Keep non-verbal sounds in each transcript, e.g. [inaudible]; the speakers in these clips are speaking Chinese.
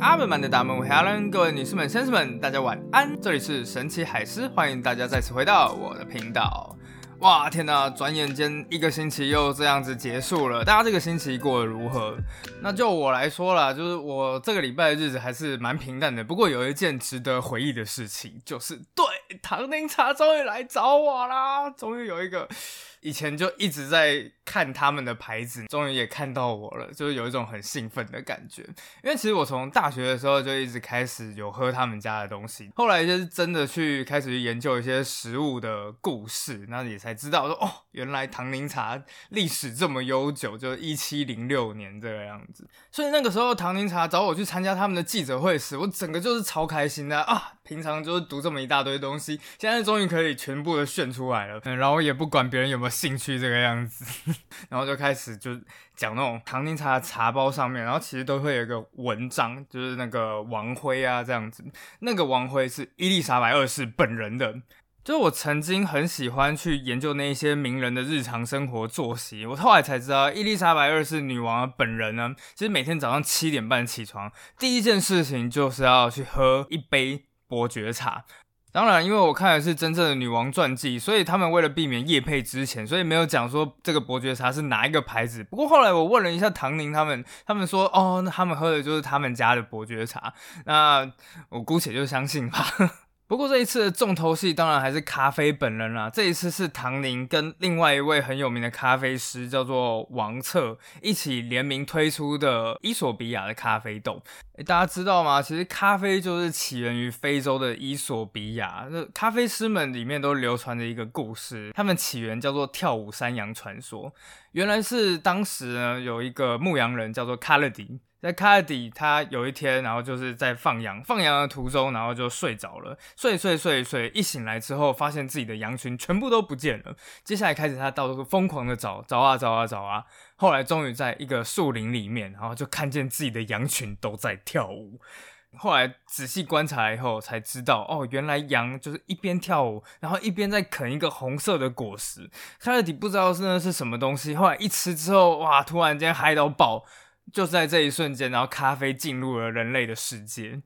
阿本曼的大门 Helen，各位女士们、先生们，大家晚安。这里是神奇海狮，欢迎大家再次回到我的频道。哇，天哪！转眼间一个星期又这样子结束了，大家这个星期过得如何？那就我来说啦，就是我这个礼拜的日子还是蛮平淡的。不过有一件值得回忆的事情，就是对唐宁茶终于来找我啦，终于有一个。以前就一直在看他们的牌子，终于也看到我了，就是有一种很兴奋的感觉。因为其实我从大学的时候就一直开始有喝他们家的东西，后来就是真的去开始去研究一些食物的故事，那也才知道说哦，原来唐宁茶历史这么悠久，就一七零六年这个样子。所以那个时候唐宁茶找我去参加他们的记者会时，我整个就是超开心的啊！平常就是读这么一大堆东西，现在终于可以全部的炫出来了，嗯然后也不管别人有没有兴趣这个样子，[laughs] 然后就开始就讲那种唐宁茶的茶包上面，然后其实都会有一个文章，就是那个王辉啊这样子，那个王辉是伊丽莎白二世本人的。就我曾经很喜欢去研究那些名人的日常生活作息，我后来才知道，伊丽莎白二世女王本人呢，其实每天早上七点半起床，第一件事情就是要去喝一杯伯爵茶。当然，因为我看的是真正的女王传记，所以他们为了避免夜配之前，所以没有讲说这个伯爵茶是哪一个牌子。不过后来我问了一下唐宁他们，他们说哦，那他们喝的就是他们家的伯爵茶，那我姑且就相信吧。不过这一次的重头戏当然还是咖啡本人啦。这一次是唐宁跟另外一位很有名的咖啡师叫做王策一起联名推出的伊索比亚的咖啡豆。大家知道吗？其实咖啡就是起源于非洲的伊索比亚。那咖啡师们里面都流传着一个故事，他们起源叫做跳舞山羊传说。原来是当时呢有一个牧羊人叫做卡勒迪。在卡尔迪，他有一天，然后就是在放羊，放羊的途中，然后就睡着了，睡睡睡睡，一醒来之后，发现自己的羊群全部都不见了。接下来开始他到处疯狂的找，找啊找啊找啊，后来终于在一个树林里面，然后就看见自己的羊群都在跳舞。后来仔细观察以后，才知道，哦，原来羊就是一边跳舞，然后一边在啃一个红色的果实。卡尔迪不知道是那是什么东西，后来一吃之后，哇，突然间嗨到爆。就在这一瞬间，然后咖啡进入了人类的世界。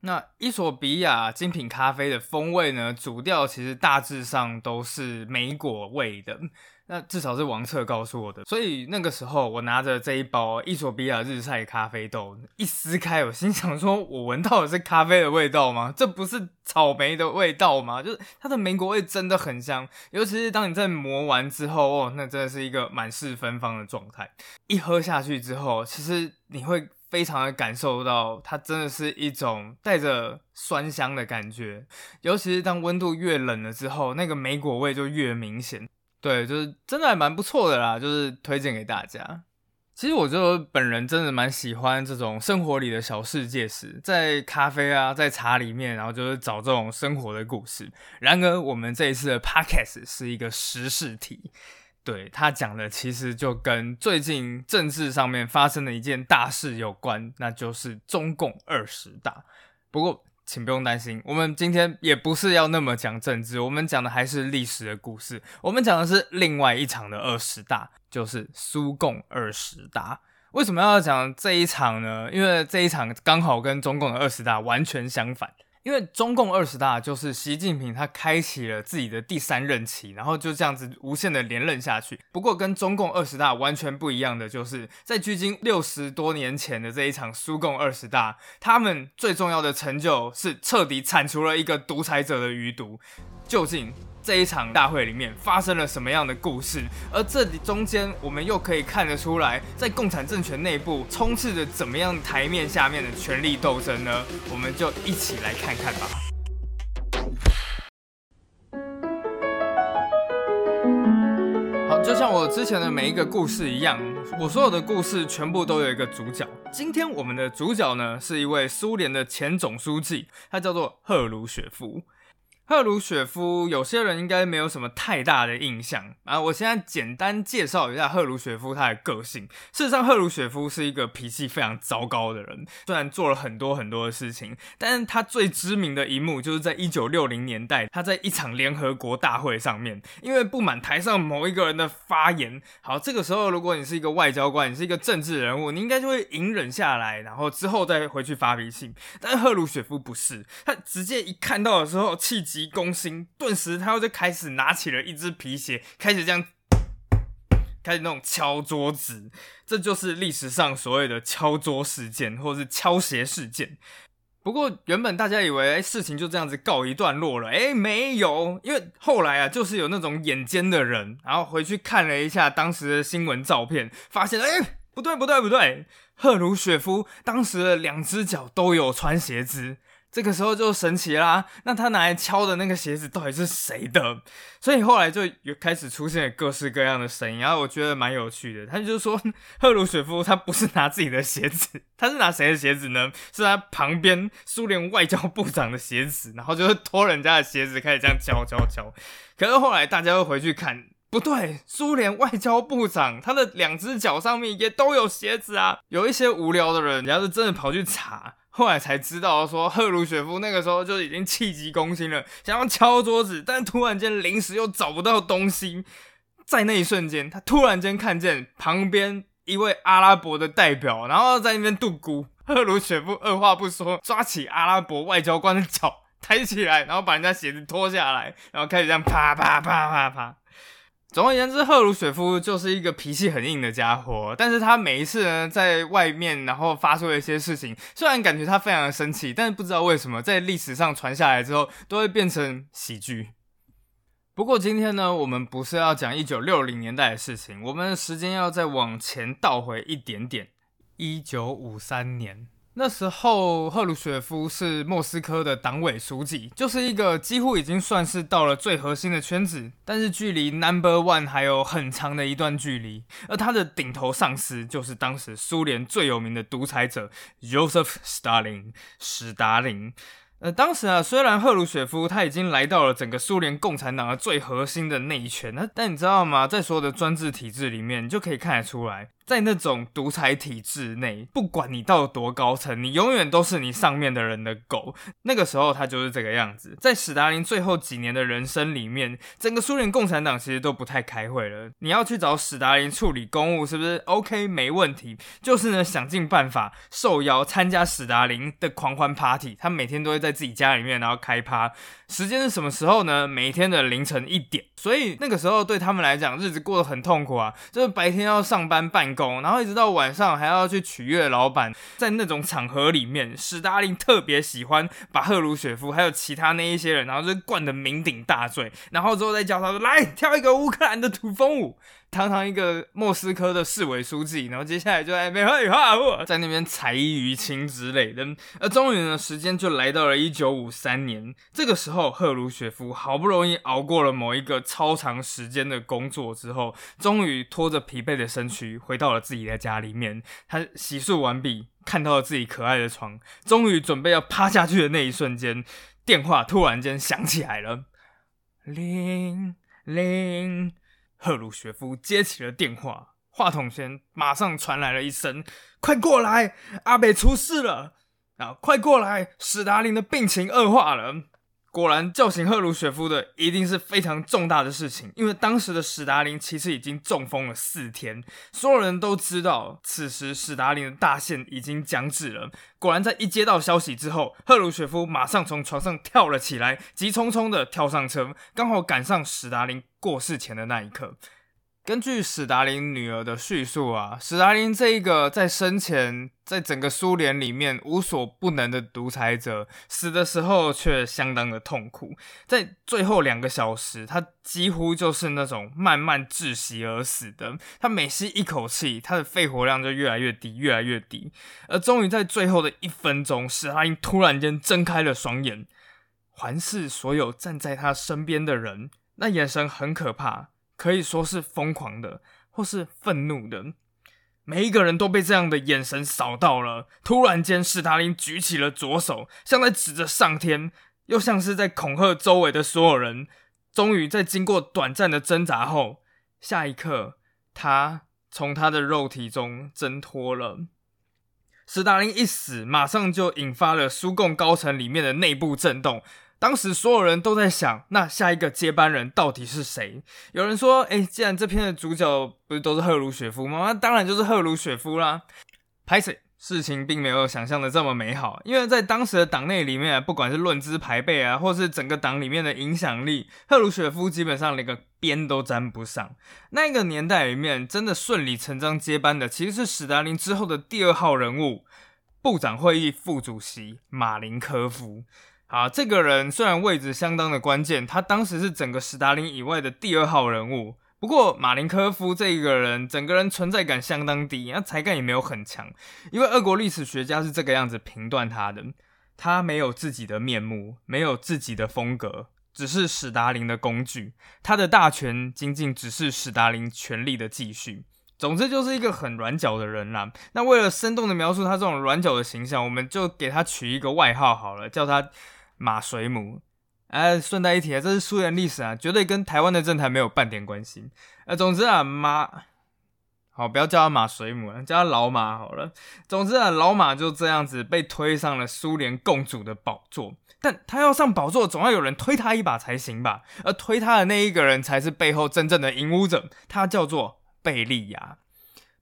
那伊索比亚精品咖啡的风味呢？主调其实大致上都是莓果味的。那至少是王策告诉我的，所以那个时候我拿着这一包伊索比亚日晒咖啡豆一撕开，我心想说：我闻到的是咖啡的味道吗？这不是草莓的味道吗？就是它的莓果味真的很香，尤其是当你在磨完之后，哦，那真的是一个满是芬芳的状态。一喝下去之后，其实你会非常的感受到，它真的是一种带着酸香的感觉，尤其是当温度越冷了之后，那个莓果味就越明显。对，就是真的还蛮不错的啦，就是推荐给大家。其实我就本人真的蛮喜欢这种生活里的小世界时，在咖啡啊，在茶里面，然后就是找这种生活的故事。然而，我们这一次的 podcast 是一个时事题，对他讲的其实就跟最近政治上面发生的一件大事有关，那就是中共二十大。不过，请不用担心，我们今天也不是要那么讲政治，我们讲的还是历史的故事。我们讲的是另外一场的二十大，就是苏共二十大。为什么要讲这一场呢？因为这一场刚好跟中共的二十大完全相反。因为中共二十大就是习近平他开启了自己的第三任期，然后就这样子无限的连任下去。不过跟中共二十大完全不一样的，就是在距今六十多年前的这一场苏共二十大，他们最重要的成就是彻底铲除了一个独裁者的余毒。究竟？这一场大会里面发生了什么样的故事？而这里中间，我们又可以看得出来，在共产政权内部充斥着怎么样台面下面的权力斗争呢？我们就一起来看看吧。好，就像我之前的每一个故事一样，我所有的故事全部都有一个主角。今天我们的主角呢，是一位苏联的前总书记，他叫做赫鲁雪夫。赫鲁雪夫，有些人应该没有什么太大的印象啊。我现在简单介绍一下赫鲁雪夫他的个性。事实上，赫鲁雪夫是一个脾气非常糟糕的人。虽然做了很多很多的事情，但是他最知名的一幕就是在一九六零年代，他在一场联合国大会上面，因为不满台上某一个人的发言。好，这个时候如果你是一个外交官，你是一个政治人物，你应该就会隐忍下来，然后之后再回去发脾气。但赫鲁雪夫不是，他直接一看到的时候气。急攻心，顿时他又就开始拿起了一只皮鞋，开始这样，开始那种敲桌子，这就是历史上所谓的敲桌事件，或是敲鞋事件。不过原本大家以为事情就这样子告一段落了，哎，没有，因为后来啊，就是有那种眼尖的人，然后回去看了一下当时的新闻照片，发现，哎，不对不对不对，赫鲁雪夫当时的两只脚都有穿鞋子。这个时候就神奇啦，那他拿来敲的那个鞋子到底是谁的？所以后来就有开始出现各式各样的声音，然后我觉得蛮有趣的。他就说 [laughs] 赫鲁雪夫他不是拿自己的鞋子，[laughs] 他是拿谁的鞋子呢？是他旁边苏联外交部长的鞋子，然后就是脱人家的鞋子开始这样敲敲敲。可是后来大家又回去看，不对，苏联外交部长他的两只脚上面也都有鞋子啊！有一些无聊的人，要是真的跑去查。后来才知道，说 [laughs] 赫鲁雪夫那个时候就已经气急攻心了，想要敲桌子，但突然间临时又找不到东西，在那一瞬间，他突然间看见旁边一位阿拉伯的代表，然后在那边度咕。赫鲁雪夫二话不说，抓起阿拉伯外交官的脚抬起来，然后把人家鞋子脱下来，然后开始这样啪啪啪啪啪。总而言之，赫鲁雪夫就是一个脾气很硬的家伙。但是他每一次呢，在外面然后发出了一些事情，虽然感觉他非常的生气，但是不知道为什么，在历史上传下来之后，都会变成喜剧。不过今天呢，我们不是要讲一九六零年代的事情，我们的时间要再往前倒回一点点，一九五三年。那时候，赫鲁雪夫是莫斯科的党委书记，就是一个几乎已经算是到了最核心的圈子，但是距离 Number One 还有很长的一段距离。而他的顶头上司就是当时苏联最有名的独裁者 Joseph Stalin，史达林。呃，当时啊，虽然赫鲁雪夫他已经来到了整个苏联共产党的最核心的那一圈，那但你知道吗？在所有的专制体制里面，你就可以看得出来。在那种独裁体制内，不管你到多高层，你永远都是你上面的人的狗。那个时候他就是这个样子。在史达林最后几年的人生里面，整个苏联共产党其实都不太开会了。你要去找史达林处理公务，是不是？OK，没问题。就是呢，想尽办法受邀参加史达林的狂欢 party。他每天都会在自己家里面，然后开趴。时间是什么时候呢？每天的凌晨一点。所以那个时候对他们来讲，日子过得很痛苦啊。就是白天要上班办。然后一直到晚上还要去取悦老板，在那种场合里面，史达林特别喜欢把赫鲁雪夫还有其他那一些人，然后就灌得酩酊大醉，然后之后再叫他说来跳一个乌克兰的土风舞。堂堂一个莫斯科的市委书记，然后接下来就在那边废话，在那边采衣娱亲之类的。而终于呢，时间就来到了一九五三年。这个时候，赫鲁雪夫好不容易熬过了某一个超长时间的工作之后，终于拖着疲惫的身躯回到了自己的家里面。他洗漱完毕，看到了自己可爱的床，终于准备要趴下去的那一瞬间，电话突然间响起来了，铃铃。赫鲁雪夫接起了电话，话筒前马上传来了一声：“快过来，阿北出事了！”啊，快过来，史达林的病情恶化了。果然叫醒赫鲁雪夫的一定是非常重大的事情，因为当时的史达林其实已经中风了四天，所有人都知道此时史达林的大限已经将至了。果然，在一接到消息之后，赫鲁雪夫马上从床上跳了起来，急匆匆的跳上车，刚好赶上史达林过世前的那一刻。根据史达林女儿的叙述啊，史达林这一个在生前在整个苏联里面无所不能的独裁者，死的时候却相当的痛苦。在最后两个小时，他几乎就是那种慢慢窒息而死的。他每吸一口气，他的肺活量就越来越低，越来越低。而终于在最后的一分钟，史达林突然间睁开了双眼，环视所有站在他身边的人，那眼神很可怕。可以说是疯狂的，或是愤怒的，每一个人都被这样的眼神扫到了。突然间，史达林举起了左手，像在指着上天，又像是在恐吓周围的所有人。终于在经过短暂的挣扎后，下一刻，他从他的肉体中挣脱了。斯大林一死，马上就引发了苏共高层里面的内部震动。当时所有人都在想，那下一个接班人到底是谁？有人说：“哎，既然这篇的主角不是都是赫鲁雪夫吗？那当然就是赫鲁雪夫啦。”拍谁？事情并没有想象的这么美好，因为在当时的党内里面，不管是论资排辈啊，或是整个党里面的影响力，赫鲁雪夫基本上连个边都沾不上。那个年代里面，真的顺理成章接班的，其实是史达林之后的第二号人物——部长会议副主席马林科夫。啊，这个人虽然位置相当的关键，他当时是整个史达林以外的第二号人物。不过，马林科夫这一个人，整个人存在感相当低，那才干也没有很强。因为俄国历史学家是这个样子评断他的：他没有自己的面目，没有自己的风格，只是史达林的工具。他的大权仅仅只是史达林权力的继续。总之，就是一个很软脚的人啦。那为了生动的描述他这种软脚的形象，我们就给他取一个外号好了，叫他马水母。哎，顺带一提啊，这是苏联历史啊，绝对跟台湾的政坛没有半点关系。呃，总之啊，马好，不要叫他马水母了，叫他老马好了。总之啊，老马就这样子被推上了苏联共主的宝座。但他要上宝座，总要有人推他一把才行吧？而推他的那一个人，才是背后真正的引武者，他叫做贝利亚。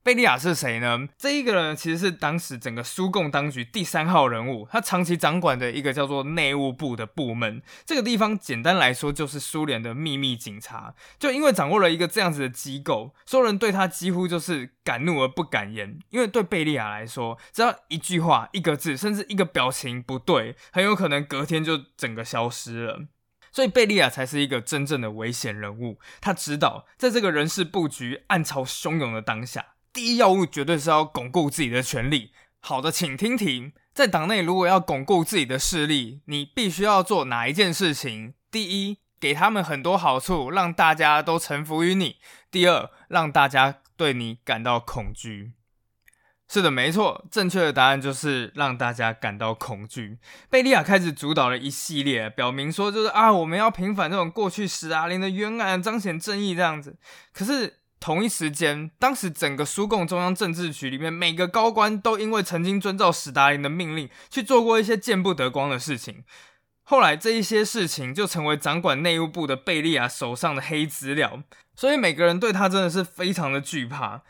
贝利亚是谁呢？这一个人其实是当时整个苏共当局第三号人物，他长期掌管的一个叫做内务部的部门。这个地方简单来说就是苏联的秘密警察。就因为掌握了一个这样子的机构，所有人对他几乎就是敢怒而不敢言。因为对贝利亚来说，只要一句话、一个字，甚至一个表情不对，很有可能隔天就整个消失了。所以贝利亚才是一个真正的危险人物。他知道，在这个人事布局暗潮汹涌的当下。第一要务绝对是要巩固自己的权利。好的，请听题：在党内如果要巩固自己的势力，你必须要做哪一件事情？第一，给他们很多好处，让大家都臣服于你；第二，让大家对你感到恐惧。是的，没错，正确的答案就是让大家感到恐惧。贝利亚开始主导了一系列，表明说就是啊，我们要平反这种过去史达林的冤案，彰显正义这样子。可是。同一时间，当时整个苏共中央政治局里面，每个高官都因为曾经遵照史达林的命令去做过一些见不得光的事情，后来这一些事情就成为掌管内务部的贝利亚手上的黑资料，所以每个人对他真的是非常的惧怕。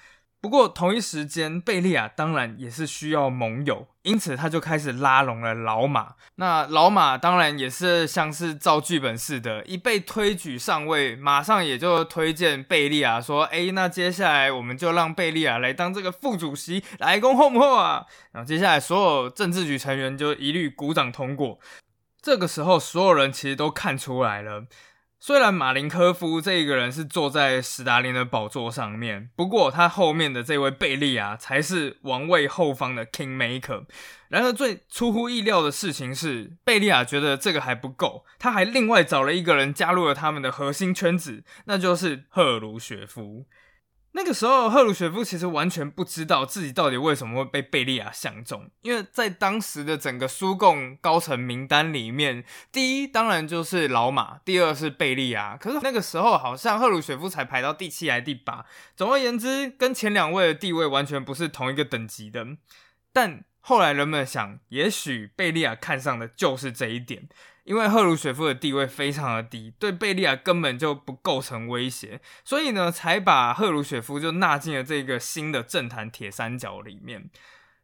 不过同一时间，贝利亚当然也是需要盟友，因此他就开始拉拢了老马。那老马当然也是像是照剧本似的，一被推举上位，马上也就推荐贝利亚说：“哎，那接下来我们就让贝利亚来当这个副主席，来攻后后啊！”然后接下来所有政治局成员就一律鼓掌通过。这个时候，所有人其实都看出来了。虽然马林科夫这一个人是坐在史达林的宝座上面，不过他后面的这位贝利亚才是王位后方的 king maker。然而最出乎意料的事情是，贝利亚觉得这个还不够，他还另外找了一个人加入了他们的核心圈子，那就是赫鲁雪夫。那个时候，赫鲁雪夫其实完全不知道自己到底为什么会被贝利亚相中，因为在当时的整个苏共高层名单里面，第一当然就是老马，第二是贝利亚。可是那个时候好像赫鲁雪夫才排到第七还第八，总而言之，跟前两位的地位完全不是同一个等级的。但后来人们想，也许贝利亚看上的就是这一点。因为赫鲁雪夫的地位非常的低，对贝利亚根本就不构成威胁，所以呢，才把赫鲁雪夫就纳进了这个新的政坛铁三角里面。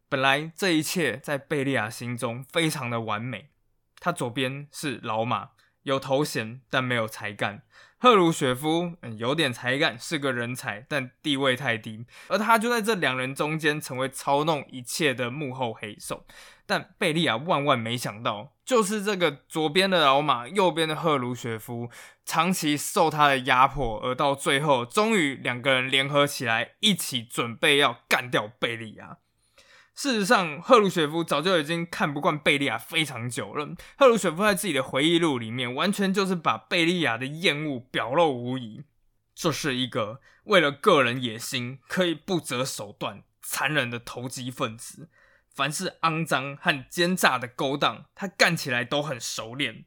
本来这一切在贝利亚心中非常的完美，他左边是老马，有头衔但没有才干。赫鲁雪夫有点才干，是个人才，但地位太低，而他就在这两人中间成为操弄一切的幕后黑手。但贝利亚万万没想到，就是这个左边的老马，右边的赫鲁雪夫，长期受他的压迫，而到最后，终于两个人联合起来，一起准备要干掉贝利亚。事实上，赫鲁雪夫早就已经看不惯贝利亚非常久了。赫鲁雪夫在自己的回忆录里面，完全就是把贝利亚的厌恶表露无遗。这是一个为了个人野心可以不择手段、残忍的投机分子。凡是肮脏和奸诈的勾当，他干起来都很熟练。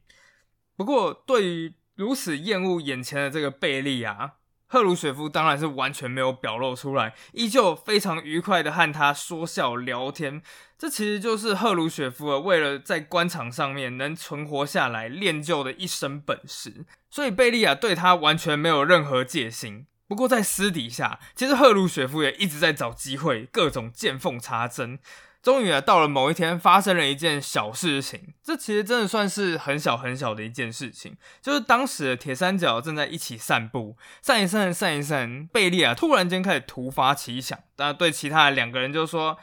不过，对于如此厌恶眼前的这个贝利亚，赫鲁雪夫当然是完全没有表露出来，依旧非常愉快的和他说笑聊天。这其实就是赫鲁雪夫为了在官场上面能存活下来练就的一身本事。所以贝利亚对他完全没有任何戒心。不过在私底下，其实赫鲁雪夫也一直在找机会，各种见缝插针。终于啊，到了某一天，发生了一件小事情。这其实真的算是很小很小的一件事情，就是当时的铁三角正在一起散步，散一散，散一散，贝利啊突然间开始突发奇想，那对其他的两个人就说：“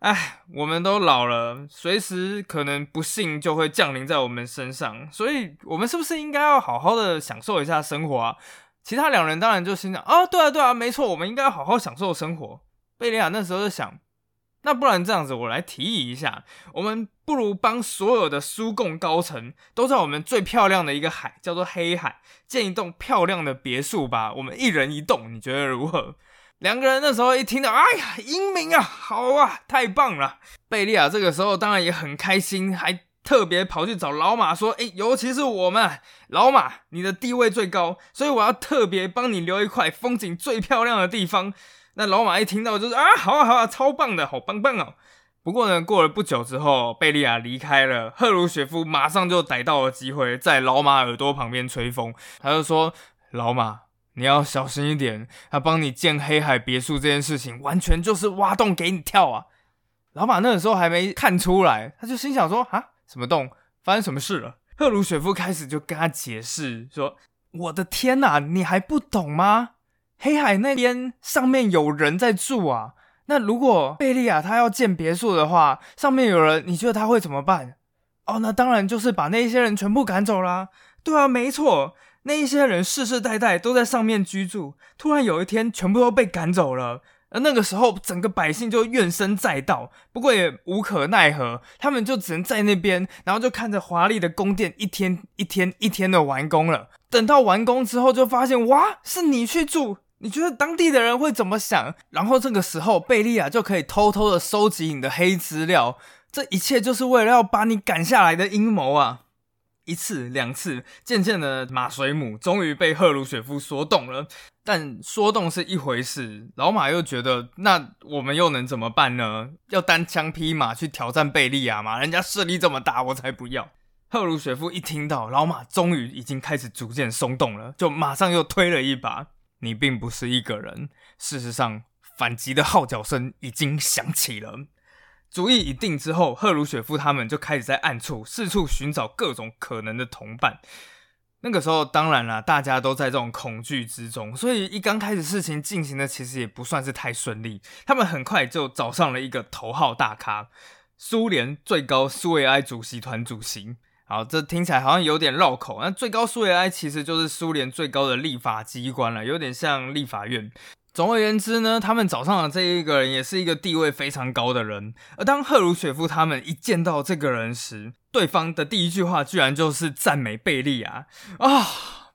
哎，我们都老了，随时可能不幸就会降临在我们身上，所以我们是不是应该要好好的享受一下生活啊？”其他两人当然就心想：“啊，对啊，对啊，没错，我们应该要好好享受生活。”贝利亚那时候就想。那不然这样子，我来提议一下，我们不如帮所有的苏共高层都在我们最漂亮的一个海，叫做黑海，建一栋漂亮的别墅吧。[laughs] 我们一人一栋，你觉得如何？两个人那时候一听到，哎呀，英明啊，好啊，太棒了！贝利亚这个时候当然也很开心，还特别跑去找老马说，哎，尤其是我们老马，你的地位最高，所以我要特别帮你留一块风景最漂亮的地方。那老马一听到就是啊，好啊好啊，超棒的，好棒棒哦。不过呢，过了不久之后，贝利亚离开了，赫鲁雪夫马上就逮到了机会，在老马耳朵旁边吹风。他就说：“老马，你要小心一点，他帮你建黑海别墅这件事情，完全就是挖洞给你跳啊。”老马那个时候还没看出来，他就心想说：“啊，什么洞？发生什么事了？”赫鲁雪夫开始就跟他解释说：“我的天哪，你还不懂吗？”黑海那边上面有人在住啊，那如果贝利亚他要建别墅的话，上面有人，你觉得他会怎么办？哦，那当然就是把那些人全部赶走啦。对啊，没错，那一些人世世代代都在上面居住，突然有一天全部都被赶走了，而那个时候整个百姓就怨声载道，不过也无可奈何，他们就只能在那边，然后就看着华丽的宫殿一天一天一天的完工了。等到完工之后，就发现哇，是你去住。你觉得当地的人会怎么想？然后这个时候，贝利亚就可以偷偷的收集你的黑资料。这一切就是为了要把你赶下来的阴谋啊！一次两次，渐渐的，马水母终于被赫鲁雪夫说动了。但说动是一回事，老马又觉得，那我们又能怎么办呢？要单枪匹马去挑战贝利亚吗？人家势力这么大，我才不要！赫鲁雪夫一听到老马终于已经开始逐渐松动了，就马上又推了一把。你并不是一个人。事实上，反击的号角声已经响起了。主意已定之后，赫鲁雪夫他们就开始在暗处四处寻找各种可能的同伴。那个时候，当然了，大家都在这种恐惧之中，所以一刚开始事情进行的其实也不算是太顺利。他们很快就找上了一个头号大咖——苏联最高苏维埃主席团主席。好，这听起来好像有点绕口。那最高苏维埃其实就是苏联最高的立法机关了，有点像立法院。总而言之呢，他们找上的这一个人也是一个地位非常高的人。而当赫鲁雪夫他们一见到这个人时，对方的第一句话居然就是赞美贝利亚啊，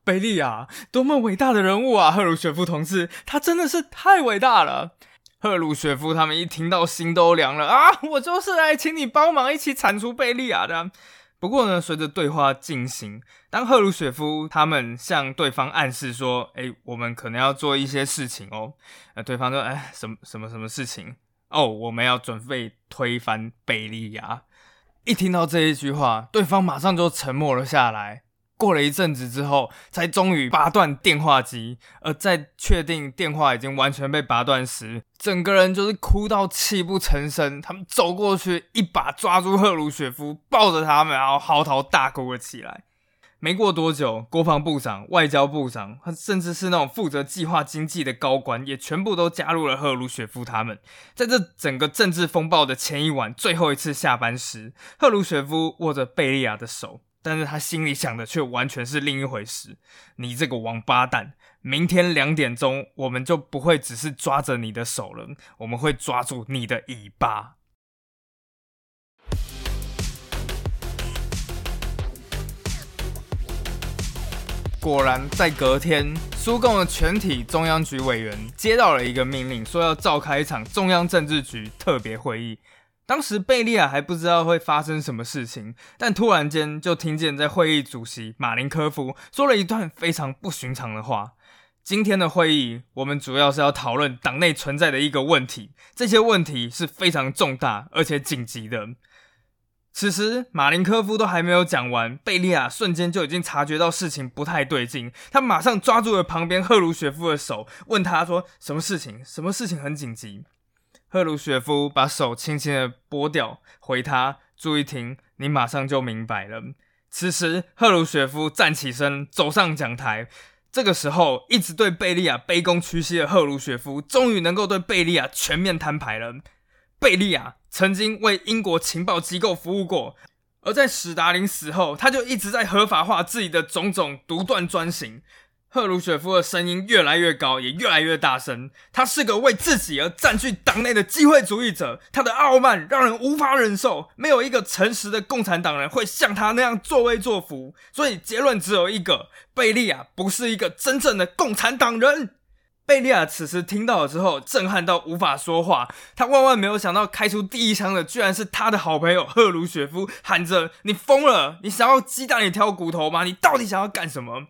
贝利亚多么伟大的人物啊！赫鲁雪夫同志，他真的是太伟大了。赫鲁雪夫他们一听到心都凉了啊，我就是来请你帮忙一起铲除贝利亚的。不过呢，随着对话进行，当赫鲁雪夫他们向对方暗示说：“哎，我们可能要做一些事情哦。”那对方说：“哎，什么什么什么事情？哦，我们要准备推翻贝利亚。”一听到这一句话，对方马上就沉默了下来。过了一阵子之后，才终于拔断电话机。而在确定电话已经完全被拔断时，整个人就是哭到泣不成声。他们走过去，一把抓住赫鲁雪夫，抱着他们，然后嚎啕大哭了起来。没过多久，国防部长、外交部长，甚至是那种负责计划经济的高官，也全部都加入了赫鲁雪夫他们。在这整个政治风暴的前一晚，最后一次下班时，赫鲁雪夫握着贝利亚的手。但是他心里想的却完全是另一回事。你这个王八蛋！明天两点钟，我们就不会只是抓着你的手了，我们会抓住你的尾巴。果然，在隔天，苏共的全体中央局委员接到了一个命令，说要召开一场中央政治局特别会议。当时贝利亚还不知道会发生什么事情，但突然间就听见在会议主席马林科夫说了一段非常不寻常的话。今天的会议，我们主要是要讨论党内存在的一个问题，这些问题是非常重大而且紧急的。此时，马林科夫都还没有讲完，贝利亚瞬间就已经察觉到事情不太对劲。他马上抓住了旁边赫鲁雪夫的手，问他说：“什么事情？什么事情很紧急？”赫鲁雪夫把手轻轻的拨掉，回他：“注意听，你马上就明白了。”此时，赫鲁雪夫站起身，走上讲台。这个时候，一直对贝利亚卑躬屈膝的赫鲁雪夫，终于能够对贝利亚全面摊牌了。贝利亚曾经为英国情报机构服务过，而在史达林死后，他就一直在合法化自己的种种独断专行。赫鲁雪夫的声音越来越高，也越来越大声。他是个为自己而占据党内的机会主义者，他的傲慢让人无法忍受。没有一个诚实的共产党人会像他那样作威作福。所以结论只有一个：贝利亚不是一个真正的共产党人。贝利亚此时听到了之后，震撼到无法说话。他万万没有想到，开出第一枪的居然是他的好朋友赫鲁雪夫，喊着：“你疯了！你想要鸡蛋里挑骨头吗？你到底想要干什么？”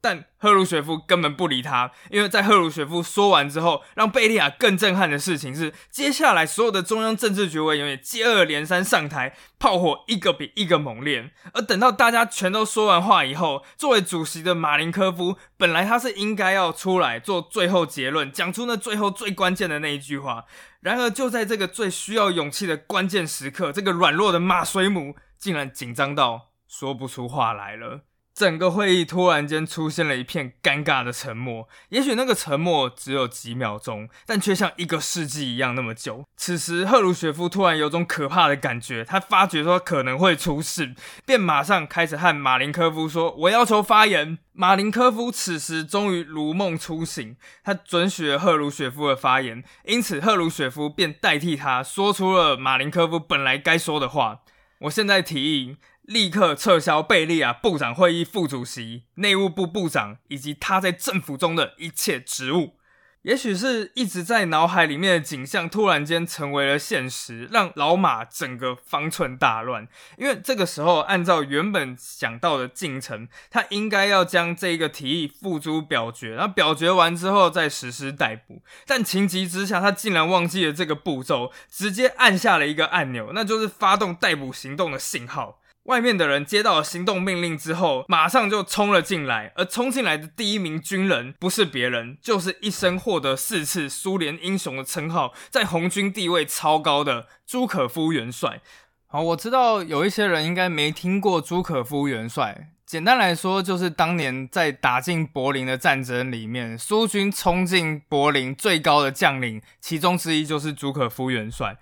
但赫鲁雪夫根本不理他，因为在赫鲁雪夫说完之后，让贝利亚更震撼的事情是，接下来所有的中央政治局委员也接二连三上台，炮火一个比一个猛烈。而等到大家全都说完话以后，作为主席的马林科夫，本来他是应该要出来做最后结论，讲出那最后最关键的那一句话。然而就在这个最需要勇气的关键时刻，这个软弱的马水母竟然紧张到说不出话来了。整个会议突然间出现了一片尴尬的沉默，也许那个沉默只有几秒钟，但却像一个世纪一样那么久。此时，赫鲁雪夫突然有种可怕的感觉，他发觉说可能会出事，便马上开始和马林科夫说：“我要求发言。”马林科夫此时终于如梦初醒，他准许了赫鲁雪夫的发言，因此赫鲁雪夫便代替他说出了马林科夫本来该说的话。我现在提议。立刻撤销贝利亚部长会议副主席、内务部部长以及他在政府中的一切职务。也许是一直在脑海里面的景象突然间成为了现实，让老马整个方寸大乱。因为这个时候，按照原本想到的进程，他应该要将这个提议付诸表决，然后表决完之后再实施逮捕。但情急之下，他竟然忘记了这个步骤，直接按下了一个按钮，那就是发动逮捕行动的信号。外面的人接到了行动命令之后，马上就冲了进来。而冲进来的第一名军人不是别人，就是一生获得四次苏联英雄的称号，在红军地位超高的朱可夫元帅。好，我知道有一些人应该没听过朱可夫元帅。简单来说，就是当年在打进柏林的战争里面，苏军冲进柏林最高的将领，其中之一就是朱可夫元帅。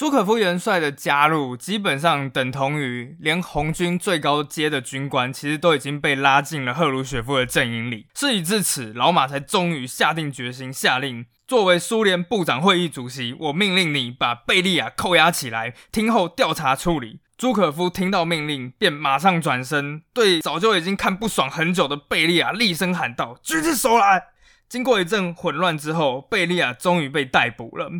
朱可夫元帅的加入，基本上等同于连红军最高阶的军官，其实都已经被拉进了赫鲁雪夫的阵营里。事已至此，老马才终于下定决心，下令作为苏联部长会议主席，我命令你把贝利亚扣押起来，听候调查处理。朱可夫听到命令，便马上转身，对早就已经看不爽很久的贝利亚厉声喊道：“举起手来！”经过一阵混乱之后，贝利亚终于被逮捕了。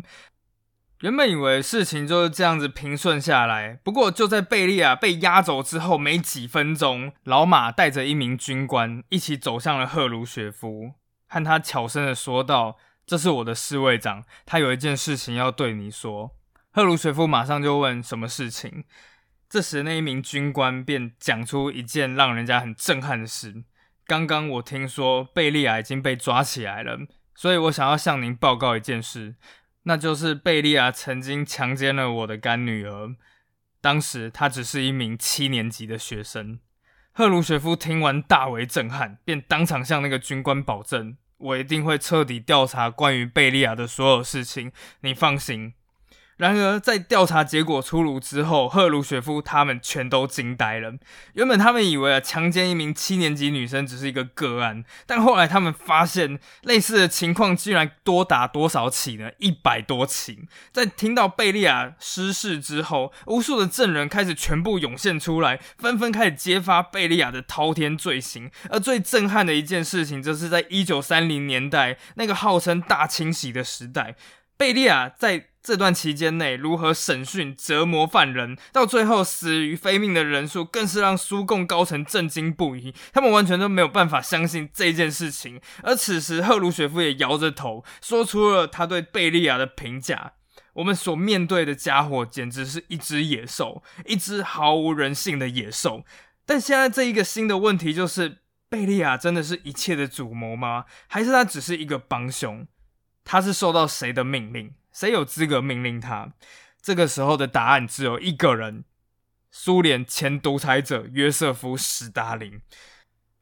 原本以为事情就是这样子平顺下来，不过就在贝利亚被押走之后没几分钟，老马带着一名军官一起走向了赫鲁雪夫，和他悄声的说道：“这是我的侍卫长，他有一件事情要对你说。”赫鲁雪夫马上就问：“什么事情？”这时那一名军官便讲出一件让人家很震撼的事：“刚刚我听说贝利亚已经被抓起来了，所以我想要向您报告一件事。”那就是贝利亚曾经强奸了我的干女儿，当时她只是一名七年级的学生。赫鲁雪夫听完大为震撼，便当场向那个军官保证：“我一定会彻底调查关于贝利亚的所有事情，你放心。”然而，在调查结果出炉之后，赫鲁雪夫他们全都惊呆了。原本他们以为啊，强奸一名七年级女生只是一个个案，但后来他们发现，类似的情况居然多达多少起呢？一百多起。在听到贝利亚失事之后，无数的证人开始全部涌现出来，纷纷开始揭发贝利亚的滔天罪行。而最震撼的一件事情，就是在一九三零年代那个号称大清洗的时代，贝利亚在这段期间内如何审讯、折磨犯人，到最后死于非命的人数，更是让苏共高层震惊不已。他们完全都没有办法相信这件事情。而此时，赫鲁雪夫也摇着头，说出了他对贝利亚的评价：我们所面对的家伙，简直是一只野兽，一只毫无人性的野兽。但现在这一个新的问题就是：贝利亚真的是一切的主谋吗？还是他只是一个帮凶？他是受到谁的命令？谁有资格命令他？这个时候的答案只有一个人：苏联前独裁者约瑟夫·史达林。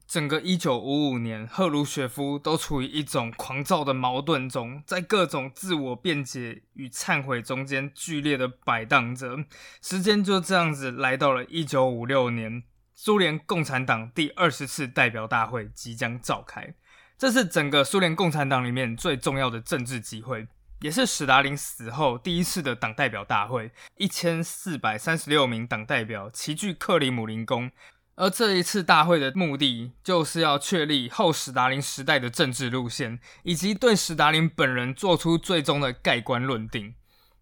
整个一九五五年，赫鲁雪夫都处于一种狂躁的矛盾中，在各种自我辩解与忏悔中间剧烈的摆荡着。时间就这样子来到了一九五六年，苏联共产党第二十次代表大会即将召开，这是整个苏联共产党里面最重要的政治机会。也是史达林死后第一次的党代表大会，一千四百三十六名党代表齐聚克里姆林宫，而这一次大会的目的就是要确立后史达林时代的政治路线，以及对史达林本人做出最终的盖棺论定。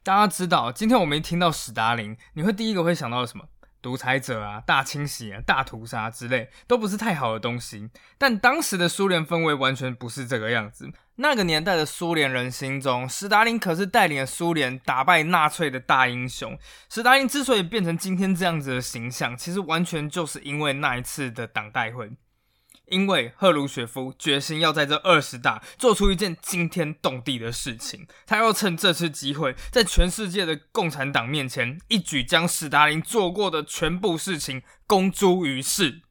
大家知道，今天我们一听到史达林，你会第一个会想到什么？独裁者啊，大清洗啊，大屠杀之类，都不是太好的东西。但当时的苏联氛围完全不是这个样子。那个年代的苏联人心中，斯大林可是带领了苏联打败纳粹的大英雄。斯大林之所以变成今天这样子的形象，其实完全就是因为那一次的党代会。因为赫鲁雪夫决心要在这二十大做出一件惊天动地的事情，他要趁这次机会，在全世界的共产党面前，一举将史达林做过的全部事情公诸于世。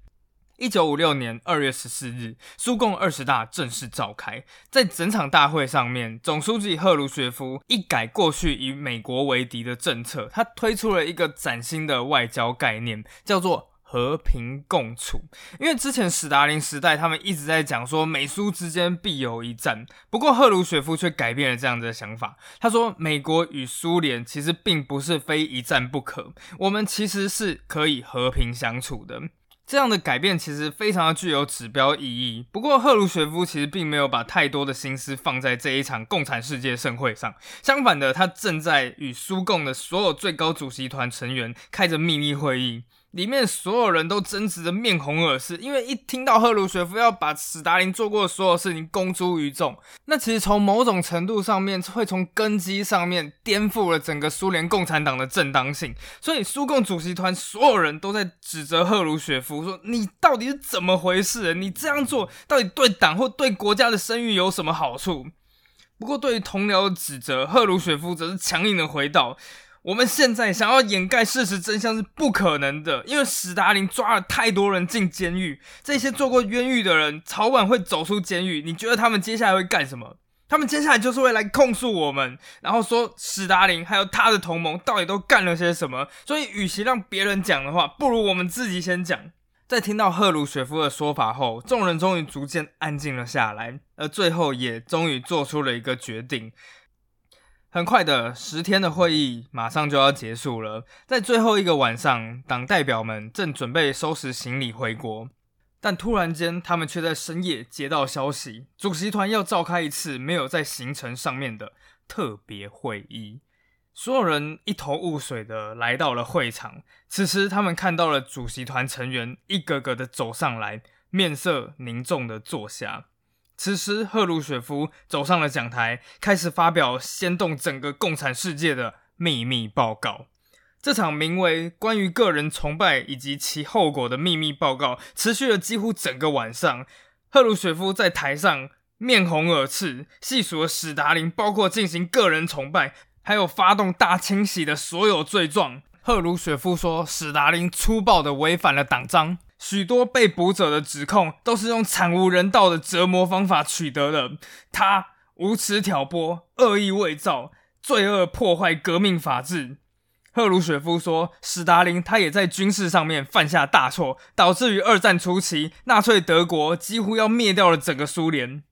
一九五六年二月十四日，苏共二十大正式召开，在整场大会上面，总书记赫鲁雪夫一改过去以美国为敌的政策，他推出了一个崭新的外交概念，叫做。和平共处，因为之前史达林时代，他们一直在讲说美苏之间必有一战。不过赫鲁雪夫却改变了这样的想法，他说美国与苏联其实并不是非一战不可，我们其实是可以和平相处的。这样的改变其实非常的具有指标意义。不过赫鲁雪夫其实并没有把太多的心思放在这一场共产世界盛会上，相反的，他正在与苏共的所有最高主席团成员开着秘密会议。里面所有人都争执的面红耳赤，因为一听到赫鲁雪夫要把史达林做过的所有事情公诸于众，那其实从某种程度上面会从根基上面颠覆了整个苏联共产党的正当性。所以苏共主席团所有人都在指责赫鲁雪夫说：“你到底是怎么回事？你这样做到底对党或对国家的声誉有什么好处？”不过对于同僚的指责，赫鲁雪夫则是强硬的回道。我们现在想要掩盖事实真相是不可能的，因为史达林抓了太多人进监狱，这些做过冤狱的人早晚会走出监狱。你觉得他们接下来会干什么？他们接下来就是会来控诉我们，然后说史达林还有他的同盟到底都干了些什么。所以，与其让别人讲的话，不如我们自己先讲。在听到赫鲁雪夫的说法后，众人终于逐渐安静了下来，而最后也终于做出了一个决定。很快的，十天的会议马上就要结束了。在最后一个晚上，党代表们正准备收拾行李回国，但突然间，他们却在深夜接到消息，主席团要召开一次没有在行程上面的特别会议。所有人一头雾水的来到了会场。此时，他们看到了主席团成员一个个的走上来，面色凝重的坐下。此时，赫鲁雪夫走上了讲台，开始发表掀动整个共产世界的秘密报告。这场名为《关于个人崇拜以及其后果》的秘密报告持续了几乎整个晚上。赫鲁雪夫在台上面红耳赤，细数了史达林包括进行个人崇拜，还有发动大清洗的所有罪状。赫鲁雪夫说，史达林粗暴的违反了党章。许多被捕者的指控都是用惨无人道的折磨方法取得的。他无耻挑拨、恶意伪造、罪恶破坏革命法治。赫鲁雪夫说，史达林他也在军事上面犯下大错，导致于二战初期，纳粹德国几乎要灭掉了整个苏联。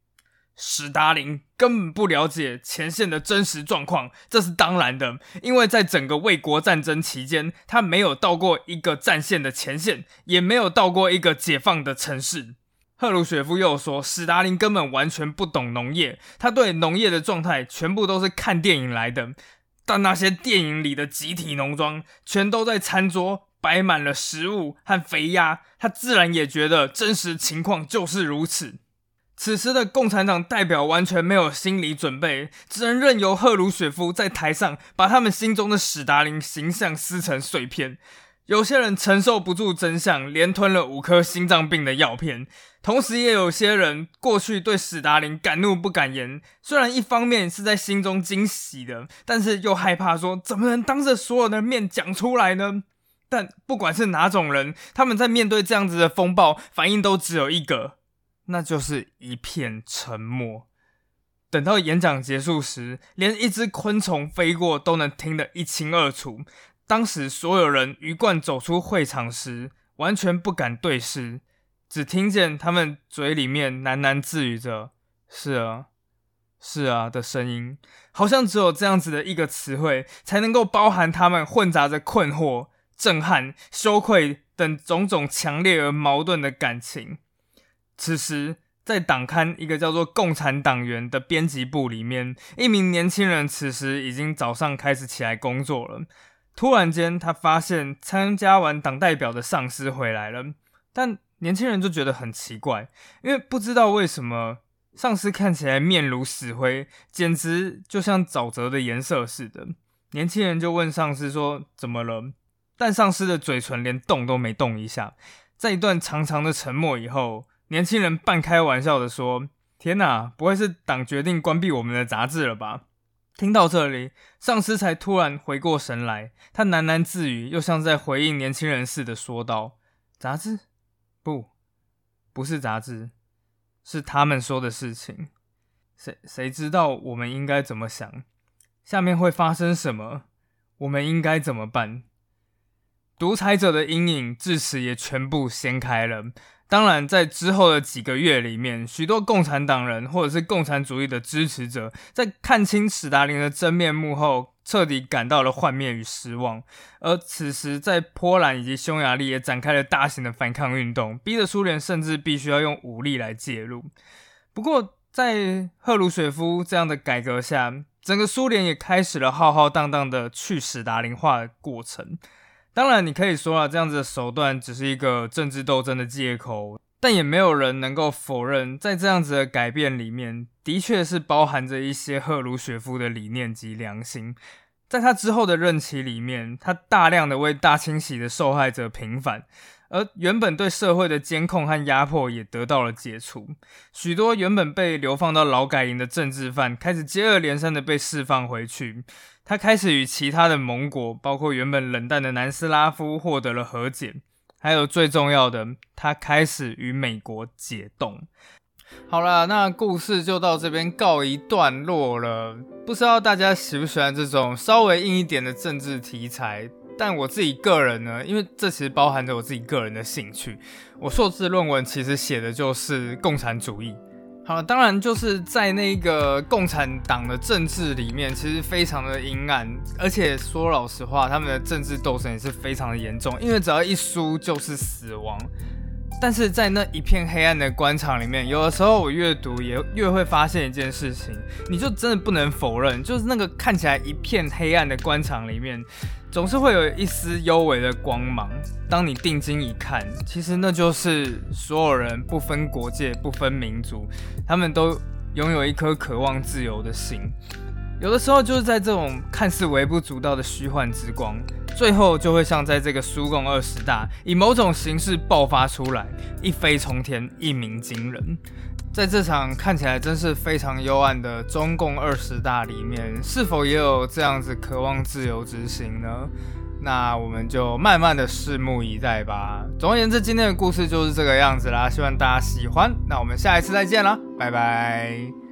史达林根本不了解前线的真实状况，这是当然的，因为在整个卫国战争期间，他没有到过一个战线的前线，也没有到过一个解放的城市。赫鲁雪夫又说，史达林根本完全不懂农业，他对农业的状态全部都是看电影来的。但那些电影里的集体农庄，全都在餐桌摆满了食物和肥鸭，他自然也觉得真实情况就是如此。此时的共产党代表完全没有心理准备，只能任由赫鲁雪夫在台上把他们心中的史达林形象撕成碎片。有些人承受不住真相，连吞了五颗心脏病的药片；同时，也有些人过去对史达林敢怒不敢言。虽然一方面是在心中惊喜的，但是又害怕说怎么能当着所有的面讲出来呢？但不管是哪种人，他们在面对这样子的风暴，反应都只有一个。那就是一片沉默。等到演讲结束时，连一只昆虫飞过都能听得一清二楚。当时所有人鱼贯走出会场时，完全不敢对视，只听见他们嘴里面喃喃自语着“是啊，是啊”的声音，好像只有这样子的一个词汇，才能够包含他们混杂着困惑、震撼、羞愧等种种强烈而矛盾的感情。此时，在党刊一个叫做《共产党员》的编辑部里面，一名年轻人此时已经早上开始起来工作了。突然间，他发现参加完党代表的上司回来了，但年轻人就觉得很奇怪，因为不知道为什么上司看起来面如死灰，简直就像沼泽的颜色似的。年轻人就问上司说：“怎么了？”但上司的嘴唇连动都没动一下。在一段长长的沉默以后。年轻人半开玩笑的说：“天哪，不会是党决定关闭我们的杂志了吧？”听到这里，上司才突然回过神来，他喃喃自语，又像在回应年轻人似的说道：“杂志？不，不是杂志，是他们说的事情。谁谁知道我们应该怎么想？下面会发生什么？我们应该怎么办？”独裁者的阴影至此也全部掀开了。当然，在之后的几个月里面，许多共产党人或者是共产主义的支持者，在看清史达林的真面目后，彻底感到了幻灭与失望。而此时，在波兰以及匈牙利也展开了大型的反抗运动，逼得苏联甚至必须要用武力来介入。不过，在赫鲁雪夫这样的改革下，整个苏联也开始了浩浩荡荡的去史达林化的过程。当然，你可以说啊，这样子的手段只是一个政治斗争的借口，但也没有人能够否认，在这样子的改变里面，的确是包含着一些赫鲁雪夫的理念及良心。在他之后的任期里面，他大量的为大清洗的受害者平反。而原本对社会的监控和压迫也得到了解除，许多原本被流放到劳改营的政治犯开始接二连三的被释放回去。他开始与其他的盟国，包括原本冷淡的南斯拉夫，获得了和解。还有最重要的，他开始与美国解冻。好了，那故事就到这边告一段落了。不知道大家喜不喜欢这种稍微硬一点的政治题材？但我自己个人呢，因为这其实包含着我自己个人的兴趣。我硕士论文其实写的就是共产主义。好，当然就是在那个共产党的政治里面，其实非常的阴暗，而且说老实话，他们的政治斗争也是非常的严重，因为只要一输就是死亡。但是在那一片黑暗的官场里面，有的时候我越读也越会发现一件事情，你就真的不能否认，就是那个看起来一片黑暗的官场里面，总是会有一丝幽微的光芒。当你定睛一看，其实那就是所有人不分国界、不分民族，他们都拥有一颗渴望自由的心。有的时候就是在这种看似微不足道的虚幻之光。最后就会像在这个苏共二十大，以某种形式爆发出来，一飞冲天，一鸣惊人。在这场看起来真是非常幽暗的中共二十大里面，是否也有这样子渴望自由之心呢？那我们就慢慢的拭目以待吧。总而言之，今天的故事就是这个样子啦，希望大家喜欢。那我们下一次再见啦，拜拜。